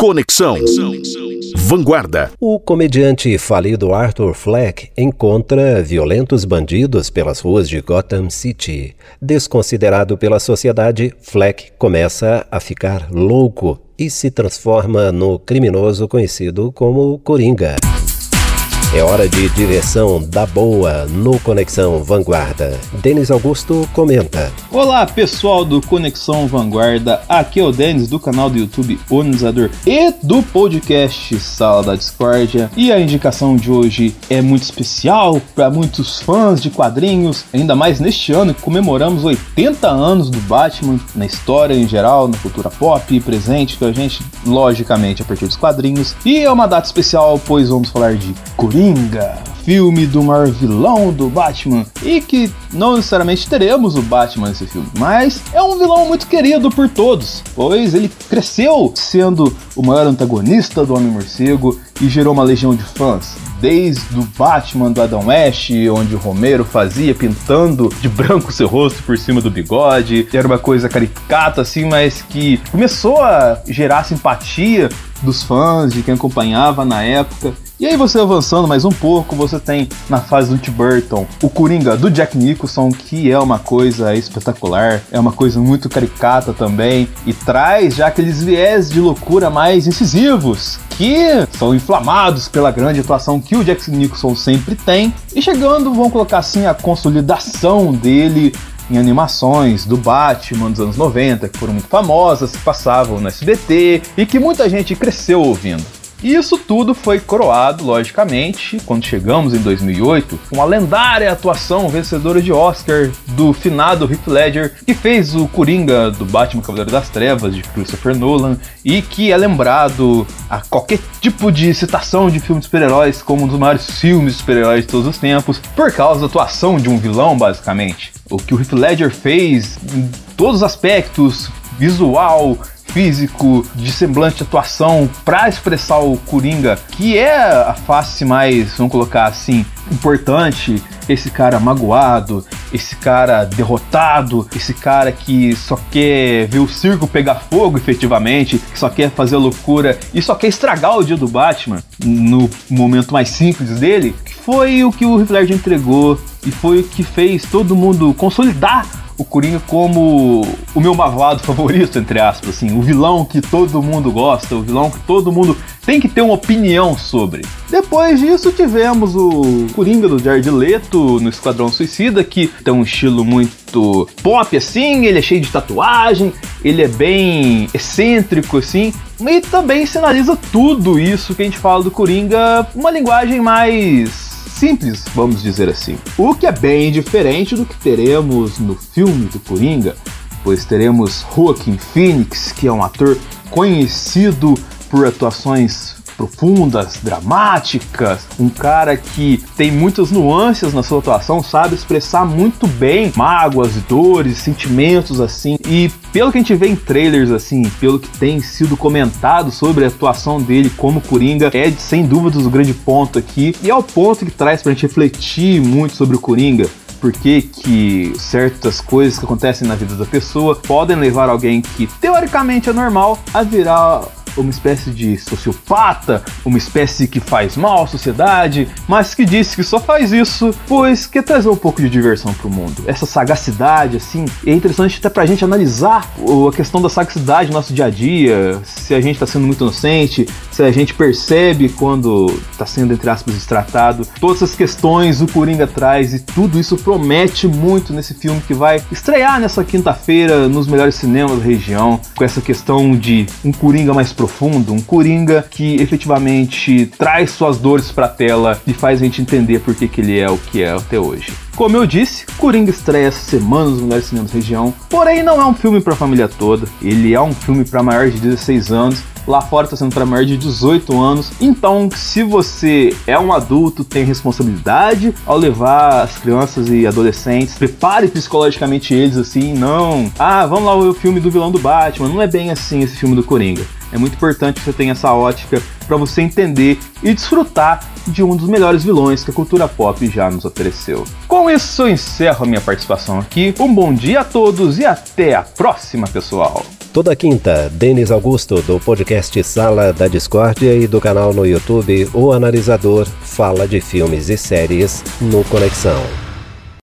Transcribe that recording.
Conexão. Vanguarda. O comediante falido Arthur Fleck encontra violentos bandidos pelas ruas de Gotham City. Desconsiderado pela sociedade, Fleck começa a ficar louco e se transforma no criminoso conhecido como Coringa. É hora de diversão da boa no Conexão Vanguarda. Denis Augusto comenta. Olá pessoal do Conexão Vanguarda, aqui é o Denis do canal do YouTube Onizador e do podcast Sala da Discórdia. E a indicação de hoje é muito especial para muitos fãs de quadrinhos, ainda mais neste ano que comemoramos 80 anos do Batman na história em geral, na cultura pop presente com a gente, logicamente a partir dos quadrinhos. E é uma data especial, pois vamos falar de Coringa Coringa, filme do maior vilão do Batman, e que não necessariamente teremos o Batman nesse filme, mas é um vilão muito querido por todos, pois ele cresceu sendo o maior antagonista do Homem-Morcego e gerou uma legião de fãs. Desde o Batman do Adam West, onde o Romero fazia pintando de branco seu rosto por cima do bigode, era uma coisa caricata assim, mas que começou a gerar simpatia dos fãs, de quem acompanhava na época. E aí você avançando mais um pouco, você tem na fase do Tim Burton o Coringa do Jack Nicholson, que é uma coisa espetacular, é uma coisa muito caricata também, e traz já aqueles viés de loucura mais incisivos, que são inflamados pela grande atuação que o Jack Nicholson sempre tem, e chegando, vamos colocar assim, a consolidação dele em animações do Batman dos anos 90, que foram muito famosas, que passavam no SBT e que muita gente cresceu ouvindo. E isso tudo foi coroado, logicamente, quando chegamos em 2008, com a lendária atuação vencedora de Oscar do finado Heath Ledger, que fez o Coringa do Batman Cavaleiro das Trevas, de Christopher Nolan, e que é lembrado a qualquer tipo de citação de filme de super-heróis como um dos maiores filmes de super-heróis de todos os tempos, por causa da atuação de um vilão, basicamente. O que o Heath Ledger fez em todos os aspectos, visual, físico, de semblante, atuação, para expressar o Coringa, que é a face mais, vamos colocar assim, importante, esse cara magoado, esse cara derrotado, esse cara que só quer ver o circo pegar fogo efetivamente, que só quer fazer loucura e só quer estragar o dia do Batman no momento mais simples dele, foi o que o Heath Ledger entregou e foi o que fez todo mundo consolidar o Coringa como o meu malvado favorito, entre aspas, assim, o vilão que todo mundo gosta, o vilão que todo mundo tem que ter uma opinião sobre. Depois disso tivemos o Coringa do Jared Leto no Esquadrão Suicida, que tem um estilo muito pop assim, ele é cheio de tatuagem, ele é bem excêntrico assim, e também sinaliza tudo isso que a gente fala do Coringa, uma linguagem mais simples, vamos dizer assim. O que é bem diferente do que teremos no filme do Coringa, pois teremos Joaquin Phoenix, que é um ator conhecido por atuações profundas, dramáticas, um cara que tem muitas nuances na sua atuação, sabe expressar muito bem mágoas, dores, sentimentos assim. E pelo que a gente vê em trailers assim, pelo que tem sido comentado sobre a atuação dele como Coringa, é sem dúvidas o grande ponto aqui. E é o ponto que traz pra gente refletir muito sobre o Coringa por que, que certas coisas que acontecem na vida da pessoa podem levar alguém que teoricamente é normal a virar uma espécie de sociopata, uma espécie que faz mal à sociedade, mas que disse que só faz isso pois quer trazer um pouco de diversão pro mundo. Essa sagacidade, assim, é interessante até pra gente analisar a questão da sagacidade no nosso dia a dia, se a gente tá sendo muito inocente, se a gente percebe quando tá sendo, entre aspas, destratado. Todas essas questões o Coringa traz e tudo isso promete muito nesse filme que vai estrear nessa quinta-feira nos melhores cinemas da região, com essa questão de um Coringa mais profundo um Coringa que efetivamente traz suas dores pra tela e faz a gente entender por que, que ele é o que é até hoje. Como eu disse, Coringa estreia essa semana nos melhores cinemas da região, porém não é um filme para a família toda, ele é um filme para maior de 16 anos lá fora está sendo para maior de 18 anos. Então, se você é um adulto, tem responsabilidade ao levar as crianças e adolescentes, prepare psicologicamente eles assim, não. Ah, vamos lá o filme do vilão do Batman. Não é bem assim esse filme do Coringa. É muito importante que você tenha essa ótica para você entender e desfrutar de um dos melhores vilões que a cultura pop já nos ofereceu. Com isso, eu encerro a minha participação aqui. Um bom dia a todos e até a próxima, pessoal! Toda quinta, Denis Augusto, do podcast Sala da Discórdia e do canal no YouTube O Analisador, fala de filmes e séries no Conexão.